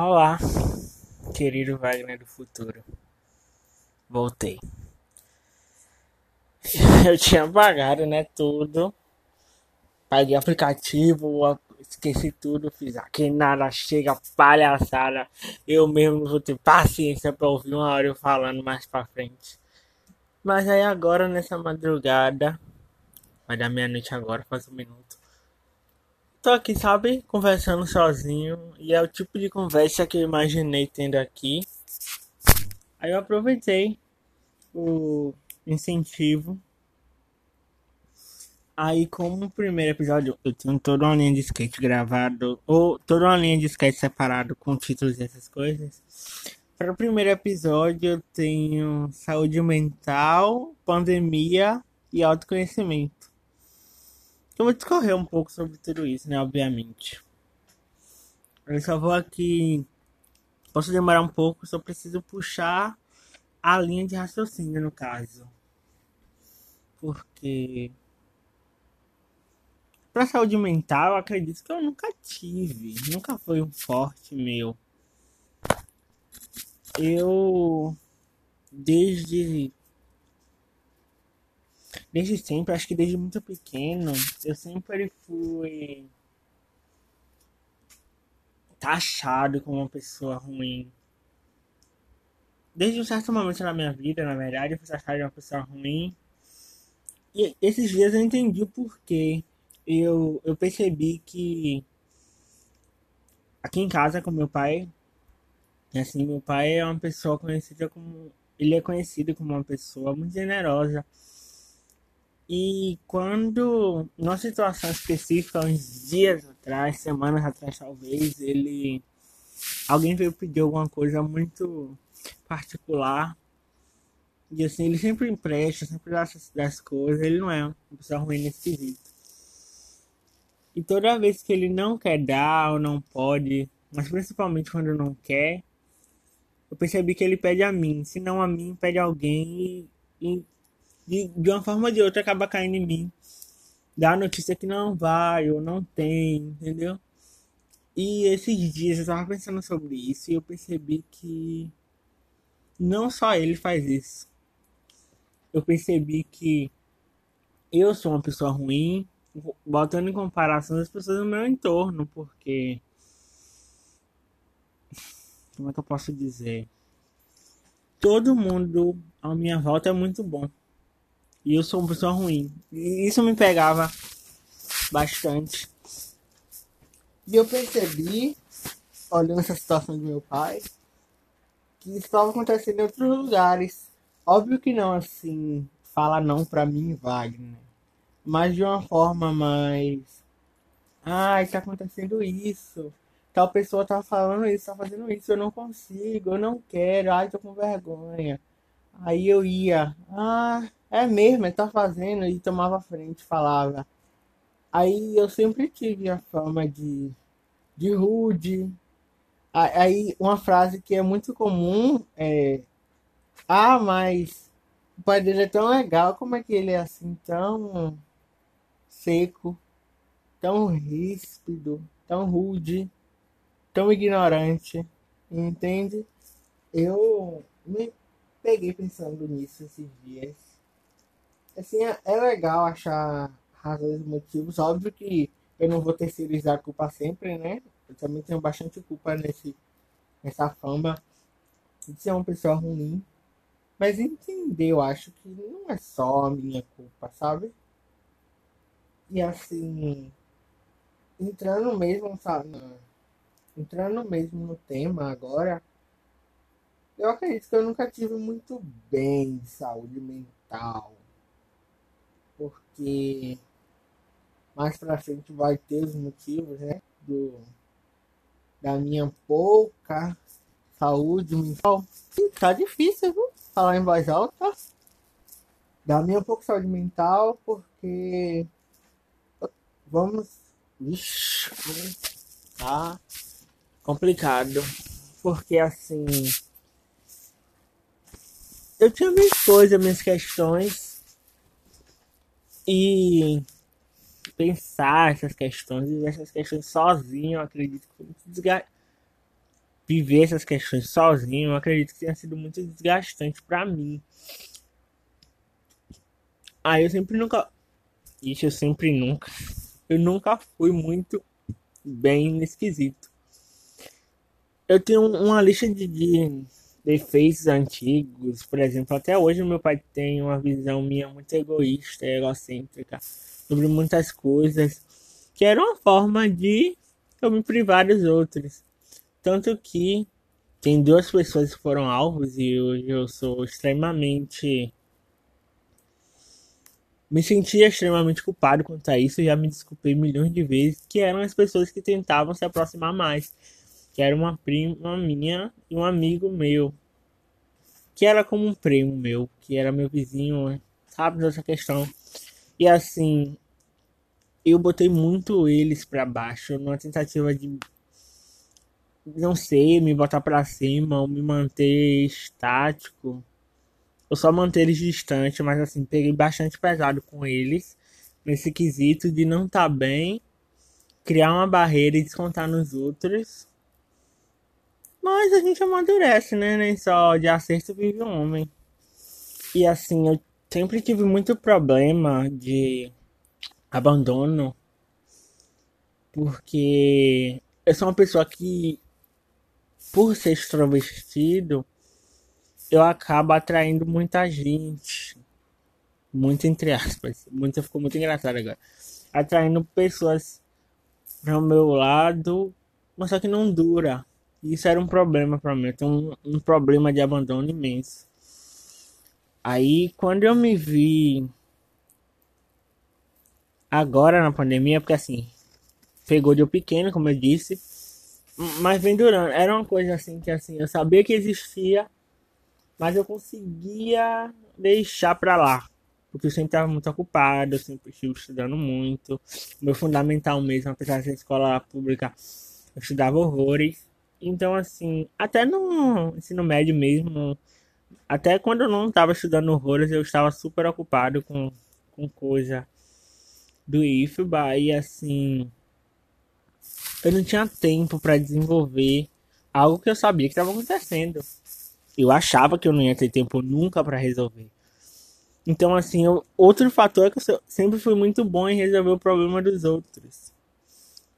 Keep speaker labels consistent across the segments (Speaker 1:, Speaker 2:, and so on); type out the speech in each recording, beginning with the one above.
Speaker 1: Olá, querido Wagner do futuro. Voltei. Eu tinha pagado, né, tudo. Paguei aplicativo, esqueci tudo, fiz aqui nada, chega palhaçada. Eu mesmo vou ter paciência pra ouvir uma hora eu falando mais pra frente. Mas aí agora, nessa madrugada, vai dar meia-noite agora, faz um minuto tô aqui, sabe, conversando sozinho. E é o tipo de conversa que eu imaginei tendo aqui. Aí eu aproveitei o incentivo. Aí, como o primeiro episódio eu tenho toda uma linha de skate gravado, ou toda uma linha de skate separado com títulos e essas coisas. Para o primeiro episódio, eu tenho saúde mental, pandemia e autoconhecimento. Eu vou discorrer um pouco sobre tudo isso, né? Obviamente. Eu só vou aqui. Posso demorar um pouco, só preciso puxar a linha de raciocínio, no caso. Porque. Pra saúde mental, acredito que eu nunca tive. Nunca foi um forte meu. Eu. Desde desde sempre, acho que desde muito pequeno, eu sempre fui taxado como uma pessoa ruim. Desde um certo momento na minha vida, na verdade, eu fui taxado de uma pessoa ruim. E esses dias eu entendi o porquê. Eu, eu percebi que aqui em casa com meu pai, assim, meu pai é uma pessoa conhecida como. Ele é conhecido como uma pessoa muito generosa e quando, numa situação específica, uns dias atrás, semanas atrás talvez, ele. Alguém veio pedir alguma coisa muito particular. E assim, ele sempre empresta, sempre dá das coisas, ele não é uma pessoa ruim nesse quesito. E toda vez que ele não quer dar ou não pode, mas principalmente quando não quer, eu percebi que ele pede a mim. Se não a mim, pede a alguém e, e de, de uma forma ou de outra acaba caindo em mim. Dá a notícia que não vai ou não tem, entendeu? E esses dias eu tava pensando sobre isso e eu percebi que não só ele faz isso. Eu percebi que eu sou uma pessoa ruim, botando em comparação as pessoas do meu entorno, porque. Como é que eu posso dizer? Todo mundo à minha volta é muito bom. E eu sou uma pessoa ruim. E isso me pegava bastante. E eu percebi, olhando essa situação do meu pai, que isso estava acontecendo em outros lugares. Óbvio que não, assim, fala não pra mim, Wagner. Mas de uma forma mais. Ai, tá acontecendo isso. Tal pessoa tá falando isso, tá fazendo isso, eu não consigo, eu não quero, ai, tô com vergonha. Aí eu ia, ah, é mesmo, ele tá fazendo e tomava frente, falava. Aí eu sempre tive a fama de, de rude. Aí uma frase que é muito comum é Ah, mas o pai dele é tão legal, como é que ele é assim tão seco, tão ríspido, tão rude, tão ignorante, entende? Eu me peguei pensando nisso esses dias assim, é, é legal achar razões e motivos. Óbvio que eu não vou terceirizar a culpa sempre, né? Eu também tenho bastante culpa nesse, nessa fama de ser uma pessoa ruim. Mas entender, eu acho que não é só a minha culpa, sabe? E assim, entrando mesmo, sabe? Entrando mesmo no tema agora, eu acredito que eu nunca tive muito bem de saúde mental porque mais pra frente vai ter os motivos, né? Do, da minha pouca saúde mental. Tá difícil, viu? Falar em voz alta. Da minha pouca saúde mental, porque. Vamos. Ixi, tá complicado. Porque assim. Eu tinha minhas coisas, minhas questões e pensar essas questões, e essas questões sozinho, acredito que foi muito desga... viver essas questões sozinho, acredito que tenha sido muito desgastante para mim. Aí eu sempre nunca. Isso eu sempre nunca. Eu nunca fui muito bem nesse quesito. Eu tenho uma lista de, de defeitos antigos, por exemplo, até hoje meu pai tem uma visão minha muito egoísta, egocêntrica sobre muitas coisas, que era uma forma de eu me privar dos outros. Tanto que tem duas pessoas que foram alvos e hoje eu sou extremamente me sentia extremamente culpado quanto a isso, já me desculpei milhões de vezes, que eram as pessoas que tentavam se aproximar mais. Que era uma prima minha e um amigo meu. Que era como um primo meu, que era meu vizinho, sabe dessa questão. E assim, eu botei muito eles para baixo, numa tentativa de não sei, me botar para cima ou me manter estático eu só manter eles distantes, mas assim, peguei bastante pesado com eles nesse quesito de não tá bem, criar uma barreira e descontar nos outros. Mas a gente amadurece, né? Nem só de acerto vive um homem. E assim, eu sempre tive muito problema de abandono. Porque eu sou uma pessoa que, por ser extrovertido, eu acabo atraindo muita gente. Muito entre aspas. Muito, ficou muito engraçado agora. Atraindo pessoas para o meu lado, mas só que não dura. Isso era um problema para mim. Eu tenho um, um problema de abandono imenso. Aí, quando eu me vi agora na pandemia, porque assim, pegou de eu pequeno, como eu disse, mas vem durando. Era uma coisa assim que assim, eu sabia que existia, mas eu conseguia deixar pra lá. Porque eu sempre estava muito ocupado, eu sempre estive estudando muito. Meu fundamental mesmo, apesar de ser escola pública, eu estudava horrores. Então, assim, até no ensino médio mesmo, até quando eu não estava estudando horrores, eu estava super ocupado com, com coisa do IFBA. E, assim, eu não tinha tempo para desenvolver algo que eu sabia que estava acontecendo eu achava que eu não ia ter tempo nunca para resolver. Então, assim, eu, outro fator é que eu sempre fui muito bom em resolver o problema dos outros.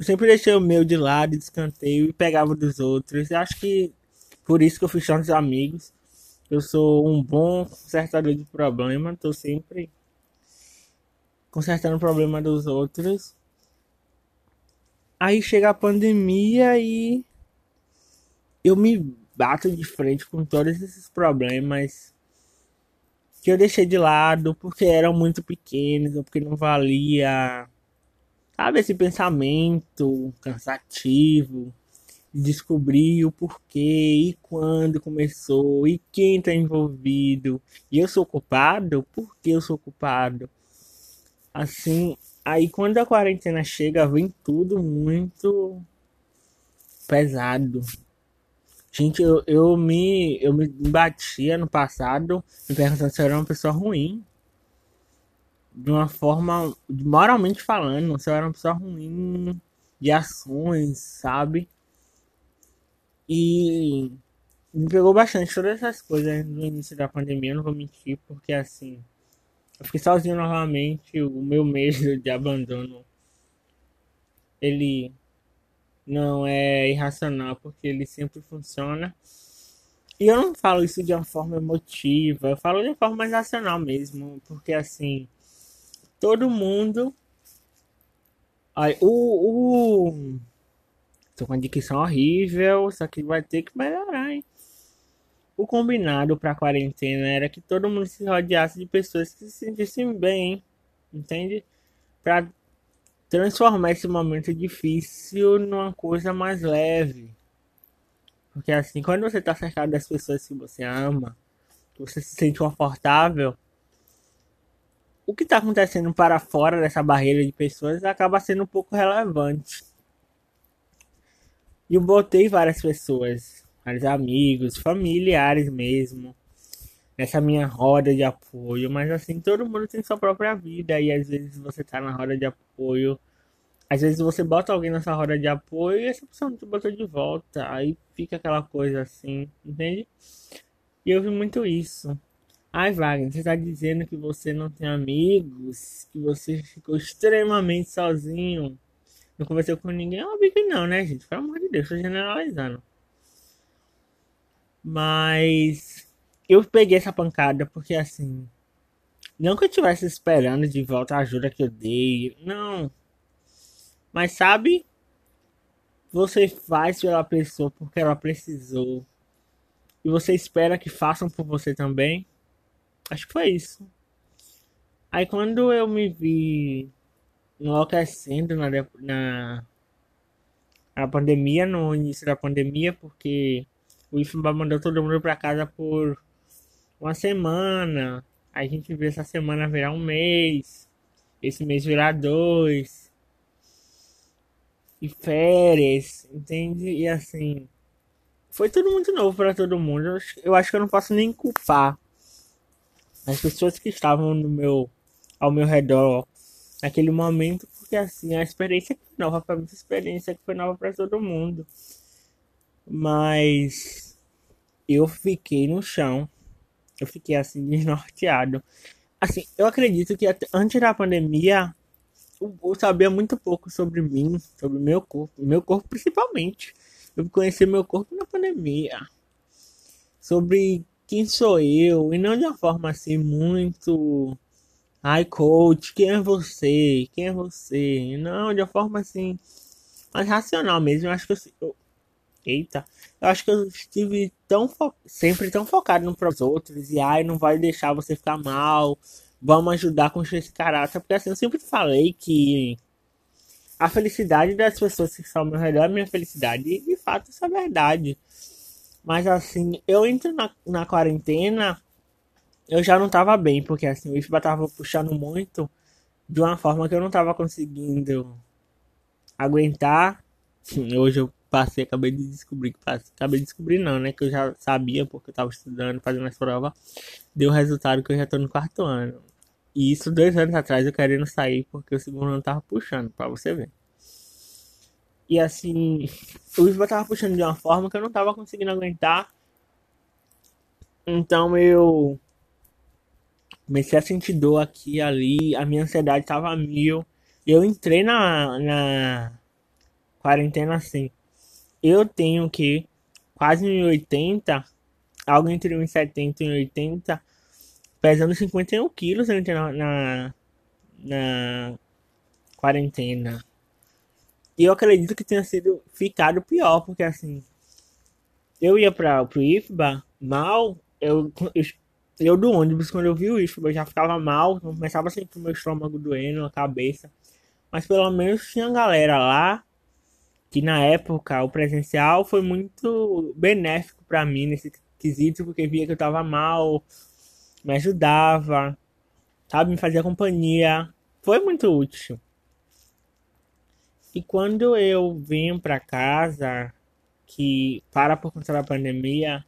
Speaker 1: Eu sempre deixei o meu de lado, descanteio e pegava dos outros. Eu acho que por isso que eu fiz tantos amigos. Eu sou um bom consertador de problema, tô sempre consertando o problema dos outros. Aí chega a pandemia e eu me bato de frente com todos esses problemas que eu deixei de lado porque eram muito pequenos ou porque não valia, sabe, esse pensamento cansativo de descobrir o porquê e quando começou e quem está envolvido. E eu sou culpado? Por que eu sou culpado? Assim, aí quando a quarentena chega, vem tudo muito pesado. Gente, eu, eu, me, eu me batia no passado me perguntando se eu era uma pessoa ruim. De uma forma, moralmente falando, eu era uma pessoa ruim de ações, sabe? E me pegou bastante todas essas coisas no início da pandemia, não vou mentir, porque assim, eu fiquei sozinho novamente, o meu medo de abandono, ele não é irracional, porque ele sempre funciona. E eu não falo isso de uma forma emotiva, eu falo de uma forma racional mesmo, porque assim, todo mundo. Ai, o, o. Tô com uma dicção horrível, só que vai ter que melhorar, hein? O combinado pra quarentena era que todo mundo se rodeasse de pessoas que se sentissem bem, entende? Pra transformar esse momento difícil numa coisa mais leve. Porque assim, quando você está cercado das pessoas que você ama, que você se sente confortável, o que está acontecendo para fora dessa barreira de pessoas acaba sendo um pouco relevante. E eu botei várias pessoas, vários amigos, familiares mesmo, nessa minha roda de apoio, mas assim, todo mundo tem sua própria vida e às vezes você tá na roda de apoio Às vezes você bota alguém nessa roda de apoio e essa pessoa não te botou de volta. Aí fica aquela coisa assim, entende? E eu vi muito isso. Ai, Wagner, você tá dizendo que você não tem amigos, que você ficou extremamente sozinho, não conversou com ninguém? Óbvio que não, né, gente? Pelo amor de Deus, tô generalizando. Mas eu peguei essa pancada porque assim. Não que eu estivesse esperando de volta a ajuda que eu dei. Não. Mas sabe? Você faz pela pessoa porque ela precisou. E você espera que façam por você também. Acho que foi isso. Aí quando eu me vi enlouquecendo na, na, na pandemia, no início da pandemia, porque o IFMA mandou todo mundo para casa por uma semana. A gente vê essa semana virar um mês. Esse mês virar dois e férias, entende? E assim, foi tudo muito novo para todo mundo. Eu acho que eu não posso nem culpar as pessoas que estavam no meu ao meu redor naquele momento, porque assim, a experiência foi nova para mim, a experiência que foi nova para todo mundo. Mas eu fiquei no chão. Eu fiquei assim desnorteado. Assim, eu acredito que antes da pandemia eu sabia muito pouco sobre mim, sobre meu corpo, meu corpo principalmente. Eu conheci meu corpo na pandemia. Sobre quem sou eu, e não de uma forma assim muito. Ai, coach, quem é você? Quem é você? Não, de uma forma assim. Mais racional mesmo. Eu acho que eu. eu eita. Eu acho que eu estive tão fo... sempre tão focado para os outros. E ai, não vai deixar você ficar mal vamos ajudar construir esse caráter, porque assim, eu sempre falei que a felicidade das pessoas que estão ao meu redor é minha felicidade, e de fato isso é verdade. Mas assim, eu entro na, na quarentena, eu já não tava bem, porque assim, o IFBA tava puxando muito de uma forma que eu não tava conseguindo aguentar. Hoje eu passei, acabei de descobrir que passei. Acabei de descobrir não, né? Que eu já sabia porque eu tava estudando, fazendo as provas. Deu o resultado que eu já tô no quarto ano. E isso dois anos atrás eu querendo sair porque o segundo ano tava puxando, pra você ver. E assim, o IFBA tava puxando de uma forma que eu não tava conseguindo aguentar. Então eu comecei a sentir dor aqui e ali, a minha ansiedade tava mil. Eu entrei na, na quarentena assim. Eu tenho que quase 1,80, algo entre 1,70 e 1,80 pesando 51 quilos na, na, na quarentena. E eu acredito que tenha sido ficado pior, porque assim, eu ia para o IFBA mal, eu, eu, eu, do ônibus, quando eu vi o IFBA, eu já ficava mal, começava a sentir o meu estômago doendo, a cabeça. Mas pelo menos tinha galera lá que na época o presencial foi muito benéfico para mim nesse quesito, porque via que eu tava mal, me ajudava, sabe, me fazia companhia. Foi muito útil. E quando eu vim para casa, que para por conta da pandemia,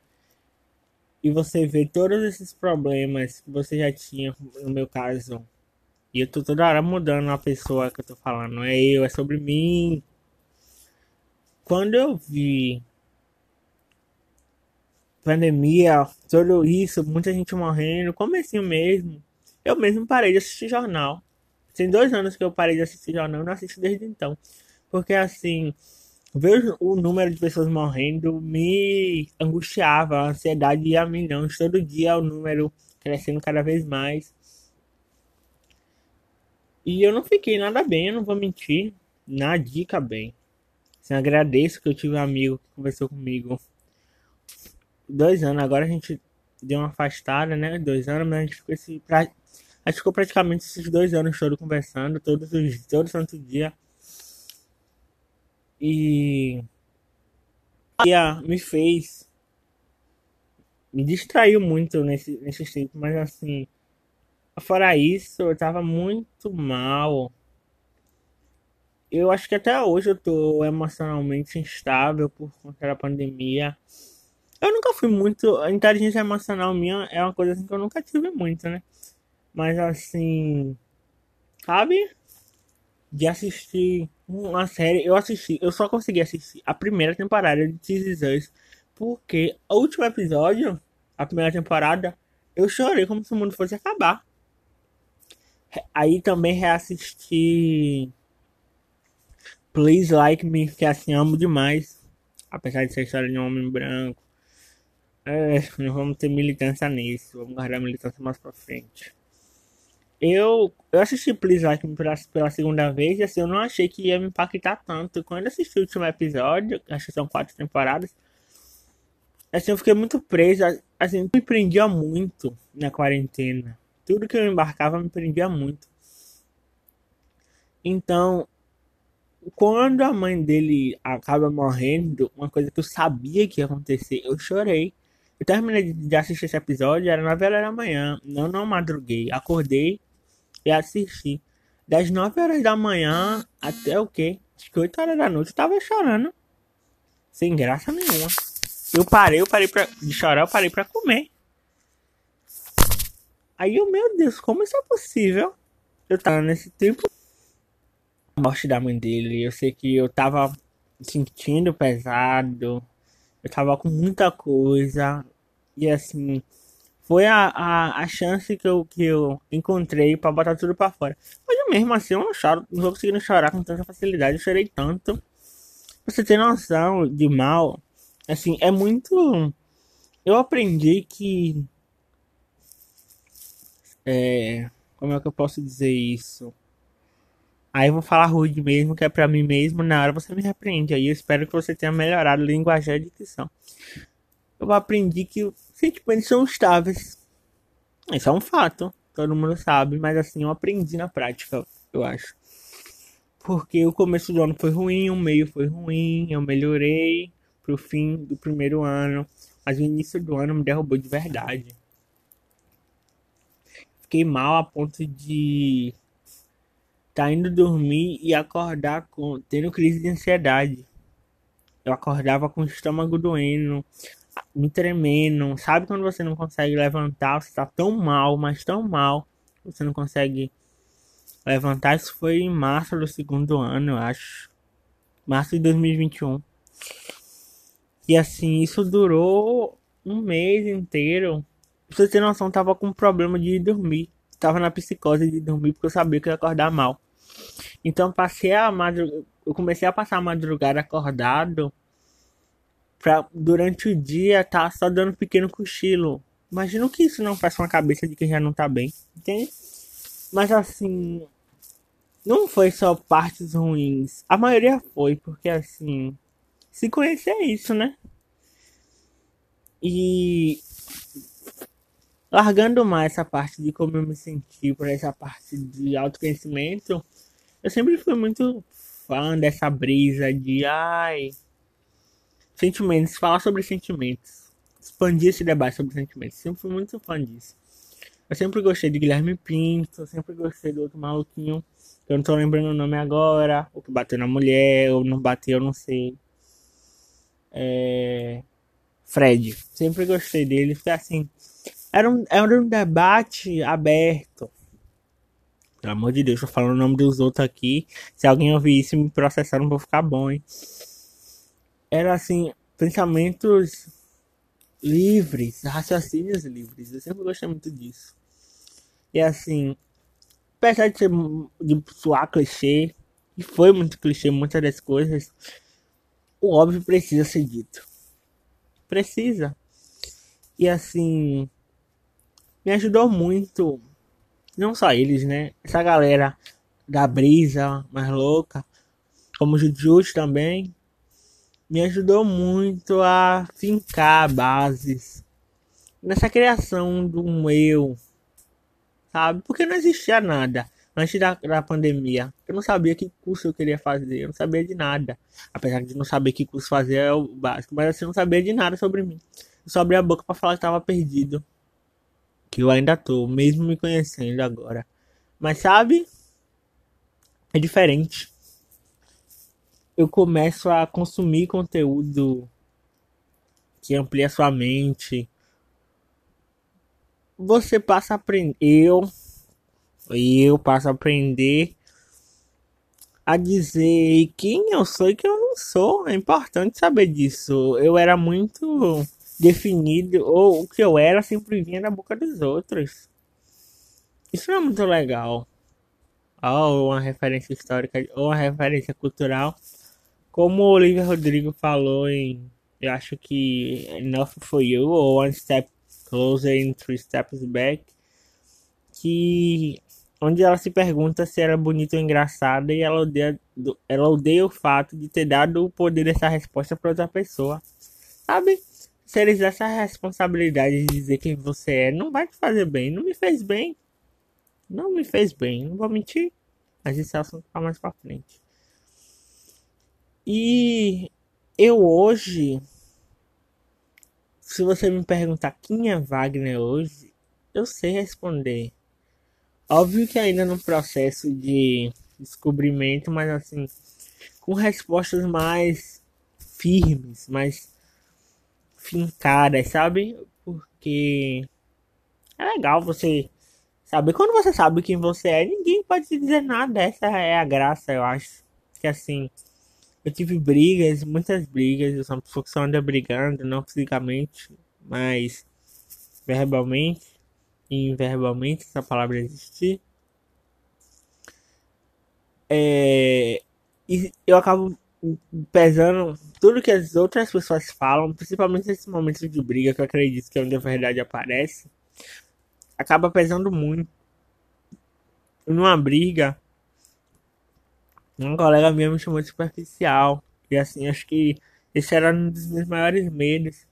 Speaker 1: e você vê todos esses problemas que você já tinha, no meu caso, e eu tô toda hora mudando a pessoa que eu tô falando, não é eu, é sobre mim. Quando eu vi pandemia, tudo isso, muita gente morrendo, comecinho mesmo. Eu mesmo parei de assistir jornal. Tem dois anos que eu parei de assistir jornal, não assisto desde então. Porque assim, ver o número de pessoas morrendo me angustiava, a ansiedade ia a milhões, todo dia o número crescendo cada vez mais. E eu não fiquei nada bem, eu não vou mentir, na dica bem. Assim, agradeço que eu tive um amigo que conversou comigo dois anos. Agora a gente deu uma afastada, né? Dois anos, mas a gente ficou, esse, pra, a gente ficou praticamente esses dois anos todos conversando, todos os todo santo dia. E me fez me distraiu muito nesse, nesse tempo, mas assim, fora isso, eu tava muito mal. Eu acho que até hoje eu tô emocionalmente instável por conta da pandemia. Eu nunca fui muito. A inteligência emocional minha é uma coisa assim que eu nunca tive muito, né? Mas assim. Sabe? de assistir uma série. Eu assisti, eu só consegui assistir a primeira temporada de Us, porque o último episódio, a primeira temporada, eu chorei como se o mundo fosse acabar. Aí também reassisti Please Like Me, que assim amo demais. Apesar de ser história de um homem branco. É, não vamos ter militância nisso. Vamos guardar a militância mais pra frente. Eu, eu assisti Me pela, pela segunda vez e assim, eu não achei que ia me impactar tanto. Quando assisti o último episódio, acho que são quatro temporadas, assim, eu fiquei muito preso. Assim, me prendia muito na quarentena. Tudo que eu embarcava me prendia muito. Então, quando a mãe dele acaba morrendo, uma coisa que eu sabia que ia acontecer, eu chorei. Eu terminei de assistir esse episódio, era 9 horas da manhã. Não, não madruguei. Acordei e assisti. Das 9 horas da manhã até o quê? Acho que 8 horas da noite eu tava chorando. Sem graça nenhuma. Eu parei, eu parei pra, de chorar, eu parei pra comer. Aí eu, meu Deus, como isso é possível? Eu tava nesse tempo. A morte da mãe dele, eu sei que eu tava sentindo pesado. Eu tava com muita coisa. E assim, foi a, a, a chance que eu, que eu encontrei para botar tudo para fora. Mas mesmo assim eu não choro, não vou conseguindo chorar com tanta facilidade. Eu chorei tanto. Você ter noção de mal, assim, é muito. Eu aprendi que. É. Como é que eu posso dizer isso? Aí eu vou falar rude mesmo, que é pra mim mesmo, na hora você me repreende. Aí eu espero que você tenha melhorado linguagem e dicção. Eu aprendi que sentimentos são estáveis. Isso é um fato, todo mundo sabe, mas assim, eu aprendi na prática, eu acho. Porque o começo do ano foi ruim, o meio foi ruim, eu melhorei pro fim do primeiro ano, mas o início do ano me derrubou de verdade. Fiquei mal a ponto de tá indo dormir e acordar com tendo crise de ansiedade. Eu acordava com o estômago doendo, me tremendo. Sabe quando você não consegue levantar? Você tá tão mal, mas tão mal. Você não consegue levantar. Isso foi em março do segundo ano, eu acho. Março de 2021. E assim, isso durou um mês inteiro. Pra você ter noção, tava com problema de dormir. Tava na psicose de dormir porque eu sabia que ia acordar mal. Então passei a madrugada. Eu comecei a passar a madrugada acordado pra, durante o dia tá só dando um pequeno cochilo. Imagino que isso não faz com a cabeça de quem já não tá bem, entende? Mas assim, não foi só partes ruins. A maioria foi, porque assim, se conhecer é isso, né? E largando mais essa parte de como eu me senti por essa parte de autoconhecimento, eu sempre fui muito fã dessa brisa de ai, Sentimentos, falar sobre sentimentos. Expandir esse debate sobre sentimentos. Sempre fui muito fã disso. Eu sempre gostei de Guilherme Pinto, sempre gostei do outro maluquinho. Eu não tô lembrando o nome agora. O que bateu na mulher, ou não bateu, eu não sei. É... Fred. Sempre gostei dele. Foi assim. Era um, era um debate aberto. Pelo amor de Deus, tô falando o nome dos outros aqui. Se alguém ouvir isso me processar, não vou ficar bom, hein? Era assim, pensamentos livres, raciocínios livres. Eu sempre gostei muito disso. E assim, apesar de, ser, de soar clichê, e foi muito clichê muitas das coisas, o óbvio precisa ser dito. Precisa. E assim, me ajudou muito, não só eles, né? Essa galera da brisa mais louca, como o Jujutsu também, me ajudou muito a fincar bases nessa criação do um eu, sabe? Porque não existia nada antes da, da pandemia. Eu não sabia que curso eu queria fazer, eu não sabia de nada. Apesar de não saber que curso fazer é o básico, mas assim, eu não sabia de nada sobre mim. Eu só abri a boca para falar que estava perdido. Que eu ainda tô, mesmo me conhecendo agora. Mas sabe? É diferente eu começo a consumir conteúdo que amplia sua mente. Você passa a aprender. Eu, eu passo a aprender a dizer quem eu sou e quem eu não sou. É importante saber disso. Eu era muito definido, ou o que eu era sempre vinha da boca dos outros. Isso é muito legal. Ou uma referência histórica, ou uma referência cultural. Como o Olivia Rodrigo falou em, eu acho que Enough for You, ou One Step Closer and Three Steps Back, que onde ela se pergunta se era bonita ou engraçada e ela odeia, ela odeia o fato de ter dado o poder dessa resposta para outra pessoa. Sabe? Se eles essa responsabilidade de dizer quem você é, não vai te fazer bem. Não me fez bem. Não me fez bem. Não vou mentir. Mas esse é assunto para mais para frente. E eu hoje, se você me perguntar quem é Wagner hoje, eu sei responder. Óbvio que ainda no processo de descobrimento, mas assim, com respostas mais firmes, mais fincadas, sabe? Porque é legal você saber. Quando você sabe quem você é, ninguém pode te dizer nada. Essa é a graça, eu acho. Que assim, eu tive brigas, muitas brigas. Eu sou uma pessoa que só anda brigando, não fisicamente, mas verbalmente inverbalmente essa palavra existir. É, e eu acabo pesando tudo que as outras pessoas falam, principalmente nesses momentos de briga, que eu acredito que é onde a verdade aparece, acaba pesando muito. Numa briga, um colega meu me chamou de superficial. E assim, acho que esse era um dos meus maiores medos.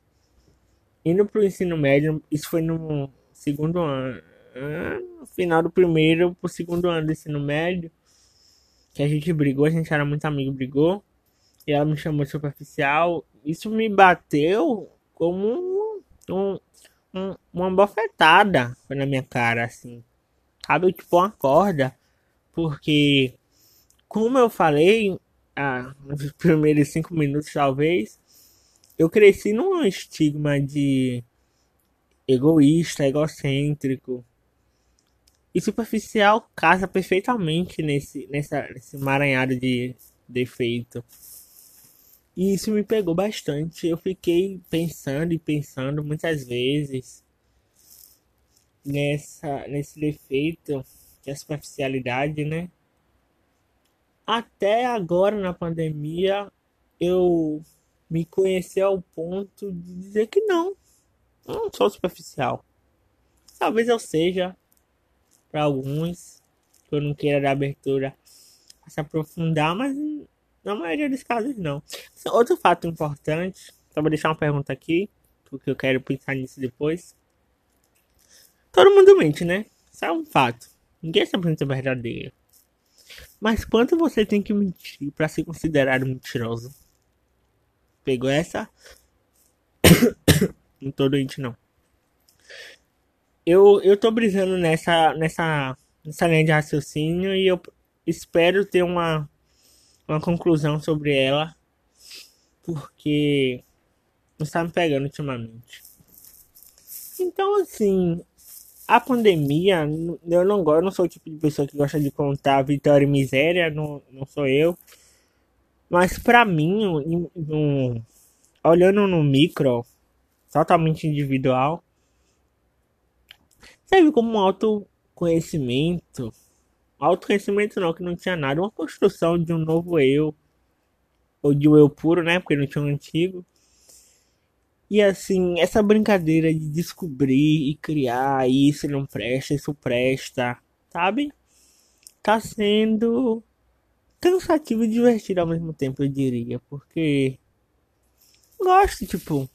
Speaker 1: Indo pro ensino médio, isso foi no segundo ano. No final do primeiro pro segundo ano do ensino médio. Que a gente brigou, a gente era muito amigo, brigou. E ela me chamou de superficial. Isso me bateu como um, um, uma bofetada na minha cara, assim. Sabe, tipo uma corda. Porque, como eu falei, ah, nos primeiros cinco minutos talvez, eu cresci num estigma de egoísta, egocêntrico e superficial casa perfeitamente nesse, nessa, nesse emaranhado de defeito. E isso me pegou bastante. Eu fiquei pensando e pensando muitas vezes nessa, nesse defeito, que é a superficialidade, né? Até agora na pandemia eu me conheci ao ponto de dizer que não, não sou superficial. Talvez eu seja para alguns, que eu não queira dar abertura a se aprofundar, mas na maioria dos casos não. Outro fato importante, só vou deixar uma pergunta aqui, porque eu quero pensar nisso depois. Todo mundo mente, né? Isso é um fato. Ninguém se apresenta verdadeiro. Mas quanto você tem que mentir para se considerar mentiroso? Pegou essa? Não tô doente, não. Eu, eu tô brisando nessa, nessa, nessa linha de raciocínio e eu espero ter uma, uma conclusão sobre ela. Porque está me pegando ultimamente. Então, assim, a pandemia, eu não gosto, não sou o tipo de pessoa que gosta de contar vitória e miséria, não, não sou eu. Mas pra mim, um, olhando no micro, totalmente individual. Serve como um autoconhecimento. Autoconhecimento não, que não tinha nada. Uma construção de um novo eu. Ou de um eu puro, né? Porque não tinha um antigo. E assim, essa brincadeira de descobrir e criar isso não presta, isso presta, sabe? Tá sendo cansativo e divertido ao mesmo tempo, eu diria. Porque gosto, tipo,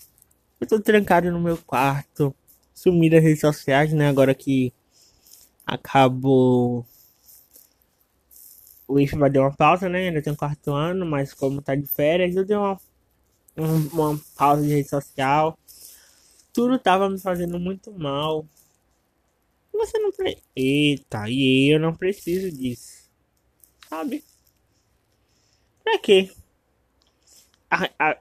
Speaker 1: eu tô trancado no meu quarto, sumi das redes sociais, né? Agora que acabou. O IF vai dar uma pausa, né? Ainda tem um quarto ano, mas como tá de férias, eu dei uma, uma pausa de rede social. Tudo tava me fazendo muito mal. Você não pre... Eita, e eu não preciso disso. Sabe? Pra quê? A, a,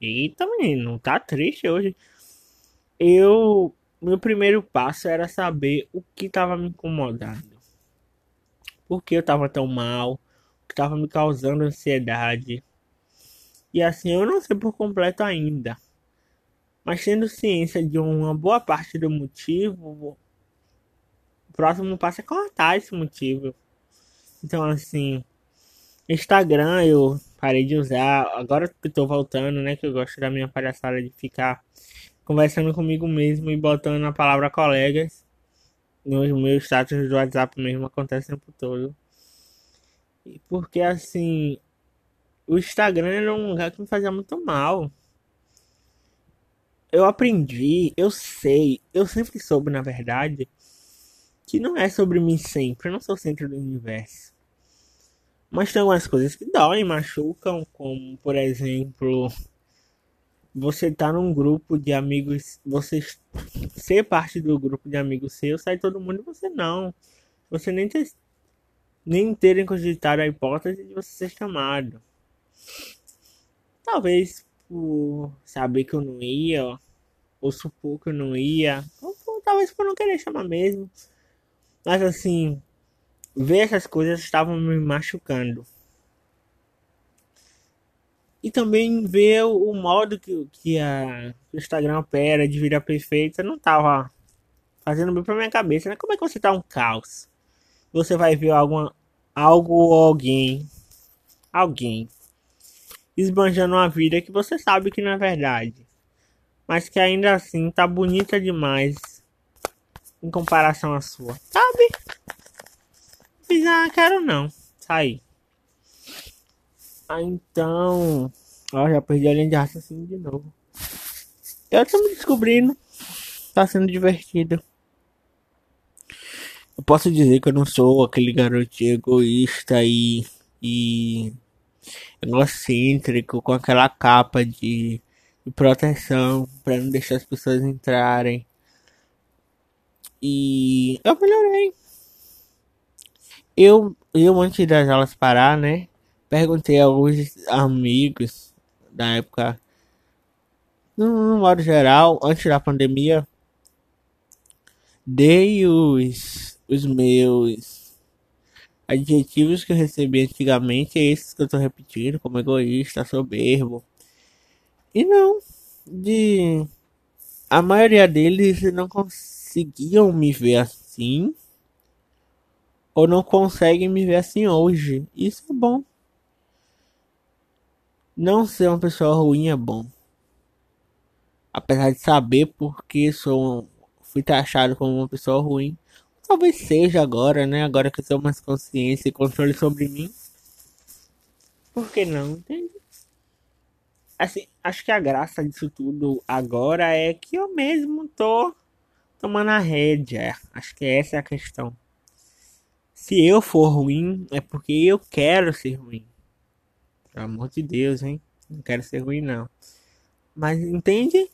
Speaker 1: Eita, menino, tá triste hoje. Eu. Meu primeiro passo era saber o que tava me incomodando. por que eu tava tão mal, o que tava me causando ansiedade. E assim, eu não sei por completo ainda. Mas tendo ciência de uma boa parte do motivo, o próximo passo é cortar esse motivo. Então, assim, Instagram eu parei de usar. Agora que eu tô voltando, né? Que eu gosto da minha palhaçada de ficar conversando comigo mesmo e botando a palavra colegas. No meu status do WhatsApp mesmo acontece o tempo todo. Porque assim, o Instagram era um lugar que me fazia muito mal. Eu aprendi, eu sei, eu sempre soube, na verdade, que não é sobre mim sempre. Eu não sou o centro do universo. Mas tem algumas coisas que doem, machucam, como por exemplo, você tá num grupo de amigos, você ser parte do grupo de amigos seu, sai todo mundo e você não. Você nem ter, nem terem cogitado a hipótese de você ser chamado. Talvez por saber que eu não ia, ou supor que eu não ia, ou, ou talvez por não querer chamar mesmo. Mas assim, ver essas coisas estavam me machucando. E também ver o, modo que, que, a, o Instagram opera de vida perfeita não tava fazendo bem pra minha cabeça, né? Como é que você tá um caos? Você vai ver alguma, algo ou alguém, alguém, esbanjando uma vida que você sabe que não é verdade. Mas que ainda assim tá bonita demais em comparação à sua. Sabe? Fiz, ah, quero não. Sair. Ah, então. Ó, já perdi a linha de raciocínio de novo. Eu tô me descobrindo. Tá sendo divertido. Eu posso dizer que eu não sou aquele garotinho egoísta e. e. egocêntrico com aquela capa de, de proteção para não deixar as pessoas entrarem. E eu melhorei. Eu, eu antes das aulas parar, né? Perguntei a alguns amigos da época, no, no modo geral, antes da pandemia, dei os, os meus adjetivos que eu recebi antigamente, é esses que eu tô repetindo, como egoísta, soberbo. E não, de a maioria deles não conseguiam me ver assim ou não conseguem me ver assim hoje. Isso é bom. Não ser uma pessoa ruim é bom. Apesar de saber porque sou fui taxado como uma pessoa ruim. Talvez seja agora, né? Agora que eu tenho mais consciência e controle sobre mim. Por que não? Entende? Assim, acho que a graça disso tudo agora é que eu mesmo tô tomando a rédea. Acho que essa é a questão. Se eu for ruim, é porque eu quero ser ruim. Pelo amor de Deus, hein? Não quero ser ruim, não. Mas entende?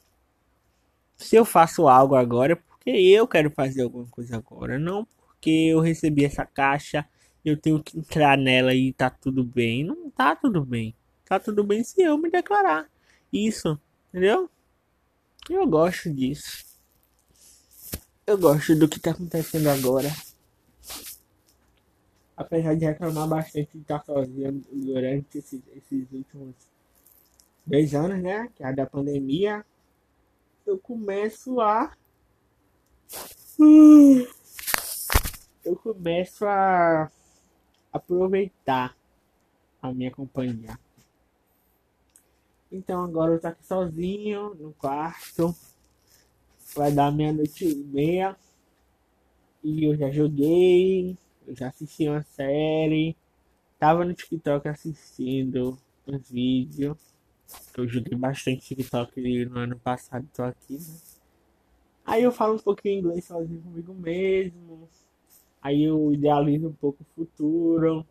Speaker 1: Se eu faço algo agora, é porque eu quero fazer alguma coisa agora. Não porque eu recebi essa caixa, eu tenho que entrar nela e tá tudo bem. Não tá tudo bem. Tá tudo bem se eu me declarar. Isso, entendeu? Eu gosto disso. Eu gosto do que tá acontecendo agora apesar de reclamar bastante de estar sozinho durante esses, esses últimos dois anos, né? Que é a da pandemia, eu começo a. Eu começo a aproveitar a minha companhia. Então agora eu tô aqui sozinho no quarto. Vai dar meia-noite e meia. E eu já joguei eu já assisti uma série. Tava no TikTok assistindo um vídeo. Eu joguei bastante TikTok no ano passado, tô aqui, né? Aí eu falo um pouquinho inglês sozinho comigo mesmo. Aí eu idealizo um pouco o futuro.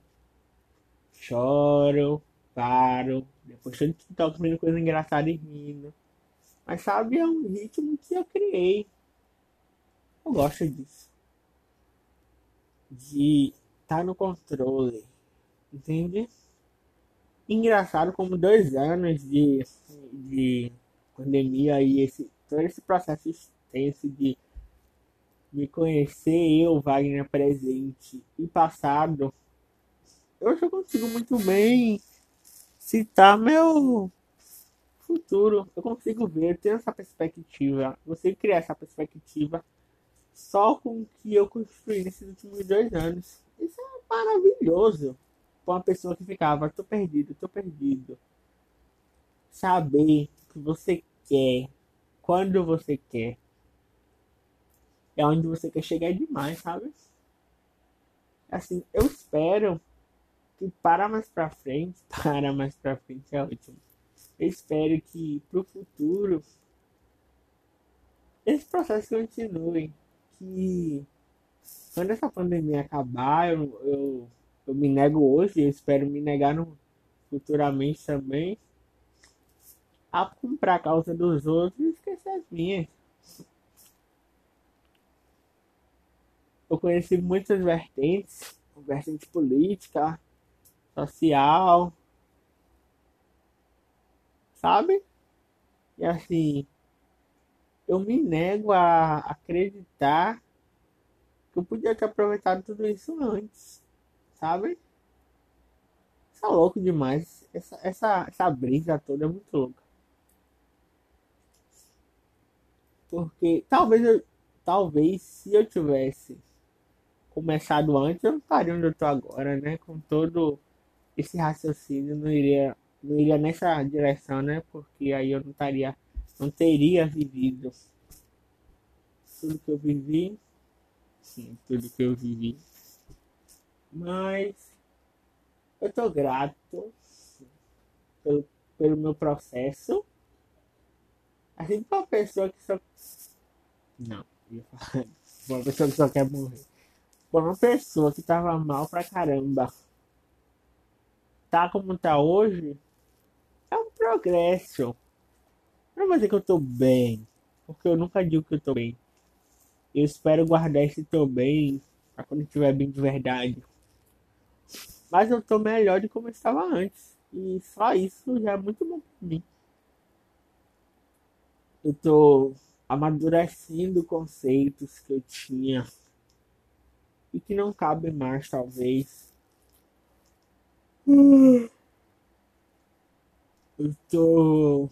Speaker 1: Choro, paro. Depois tô no TikTok vendo coisa engraçada e rindo. Mas sabe, é um ritmo que eu criei. Eu gosto disso de estar tá no controle, entende? Engraçado como dois anos de, de pandemia e esse, todo esse processo extenso de, me conhecer eu, Wagner presente e passado, eu já consigo muito bem citar meu futuro. Eu consigo ver, eu tenho essa perspectiva. Você criar essa perspectiva só com o que eu construí nesses últimos dois anos. Isso é maravilhoso. Para uma pessoa que ficava, tô perdido, tô perdido. Saber o que você quer, quando você quer. É onde você quer chegar demais, sabe? Assim, eu espero que para mais pra frente, para mais pra frente é ótimo. Eu espero que pro futuro esse processo continue. Que quando essa pandemia acabar, eu, eu, eu me nego hoje, eu espero me negar no, futuramente também a comprar a causa dos outros e esquecer as minhas. Eu conheci muitas vertentes, vertente política, social, sabe? E assim, eu me nego a acreditar que eu podia ter aproveitado tudo isso antes, sabe? Isso é louco demais. Essa, essa, essa toda é muito louca. Porque talvez eu, talvez se eu tivesse começado antes, eu não estaria onde eu tô agora, né? Com todo esse raciocínio, não iria, não iria nessa direção, né? Porque aí eu não estaria, não teria vivido tudo que eu vivi, sim, tudo que eu vivi. Mas eu tô grato pelo, pelo meu processo. Assim, pra uma pessoa que só. Não. Uma pessoa que só quer morrer. Por uma pessoa que tava mal pra caramba tá como tá hoje, é um progresso. Não vou dizer que eu tô bem, porque eu nunca digo que eu tô bem. Eu espero guardar esse tô bem pra quando estiver bem de verdade. Mas eu tô melhor de como eu estava antes. E só isso já é muito bom pra mim. Eu tô amadurecendo conceitos que eu tinha e que não cabem mais, talvez. Eu tô.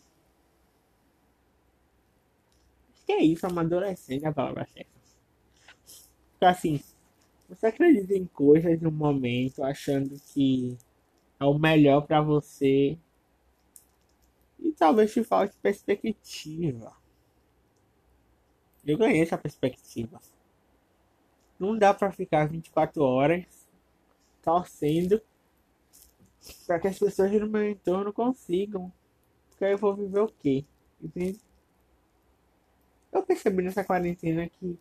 Speaker 1: Acho que é isso, amadurecendo a palavra certa. Porque assim, você acredita em coisas no momento, achando que é o melhor para você. E talvez te falte perspectiva. Eu ganhei essa perspectiva. Não dá para ficar 24 horas torcendo para que as pessoas no meu entorno consigam. Porque aí eu vou viver o quê? Entende? Eu percebi nessa quarentena que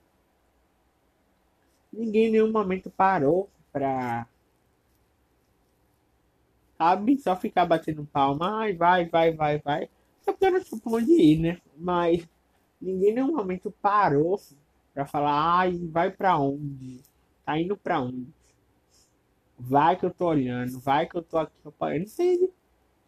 Speaker 1: ninguém em nenhum momento parou pra. Sabe? Só ficar batendo palma. Ai, vai, vai, vai, vai. Só porque eu não tinha pra onde ir, né? Mas ninguém em nenhum momento parou pra falar, ai, vai pra onde? Tá indo pra onde? Vai que eu tô olhando, vai que eu tô aqui apoiando. Entende?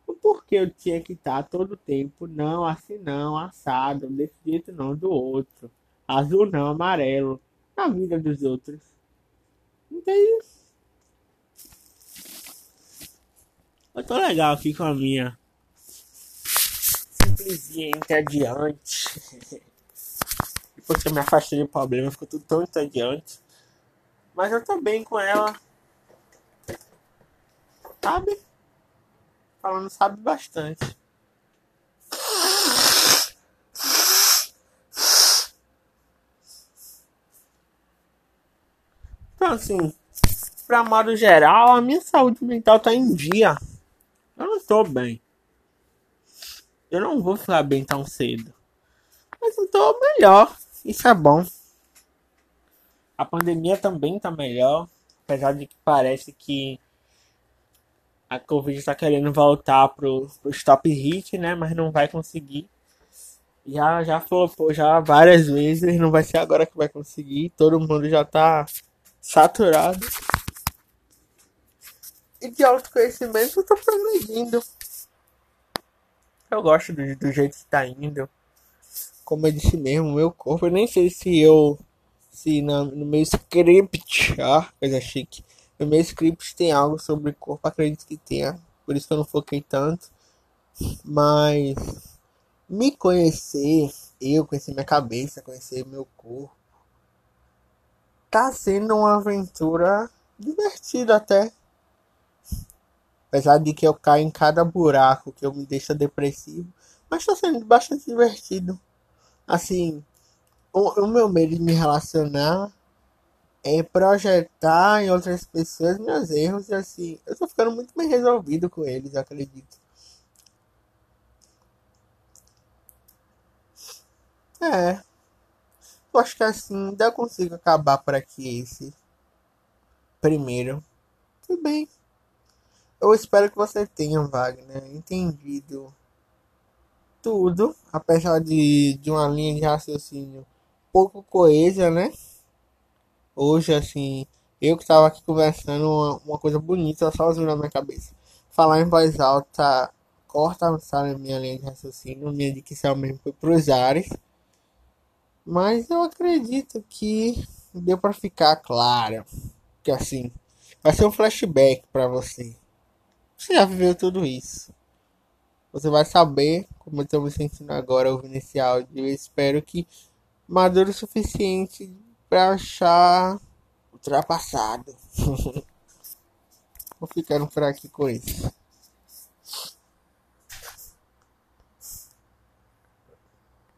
Speaker 1: O porquê eu tinha que estar todo tempo, não, assim não, assado, desse jeito não, do outro. Azul não, amarelo. Na vida dos outros. Entende? Eu tô legal aqui com a minha simplesinha entediante. Depois que eu me afastei do problema, ficou tudo tão entediante. Mas eu tô bem com ela. Sabe? Falando sabe bastante. Então assim, pra modo geral, a minha saúde mental tá em dia. Eu não tô bem. Eu não vou ficar bem tão cedo. Mas eu tô melhor. Isso é bom. A pandemia também tá melhor. Apesar de que parece que a Covid está querendo voltar pro, pro stop hit, né? Mas não vai conseguir. Já, já flopou já várias vezes, não vai ser agora que vai conseguir. Todo mundo já tá saturado. E de autoconhecimento eu tô progredindo. Eu gosto do, do jeito que tá indo. Como eu disse mesmo, meu corpo, eu nem sei se eu
Speaker 2: se no, no meu script, ó, coisa chique. No meu script tem algo sobre corpo, acredito que tenha, por isso que eu não foquei tanto. Mas me conhecer, eu conhecer minha cabeça, conhecer meu corpo, tá sendo uma aventura divertida até. Apesar de que eu caio em cada buraco que eu me deixa depressivo, mas tá sendo bastante divertido. Assim, o, o meu medo de me relacionar é projetar em outras pessoas meus erros e assim, eu tô ficando muito bem resolvido com eles, acredito. É. Eu acho que assim ainda consigo acabar por aqui esse primeiro. Tudo bem. Eu espero que você tenha, Wagner, entendido tudo, apesar de, de uma linha de raciocínio pouco coesa, né? Hoje, assim, eu que estava aqui conversando, uma, uma coisa bonita sozinho na minha cabeça. Falar em voz alta corta a minha linha de raciocínio, minha dicção mesmo foi pros ares. Mas eu acredito que deu para ficar claro que assim vai ser um flashback para você. Você já viveu tudo isso. Você vai saber como eu estou me sentindo agora ouvindo esse áudio. Eu espero que maduro o suficiente para achar ultrapassado. Vou ficando por aqui com isso.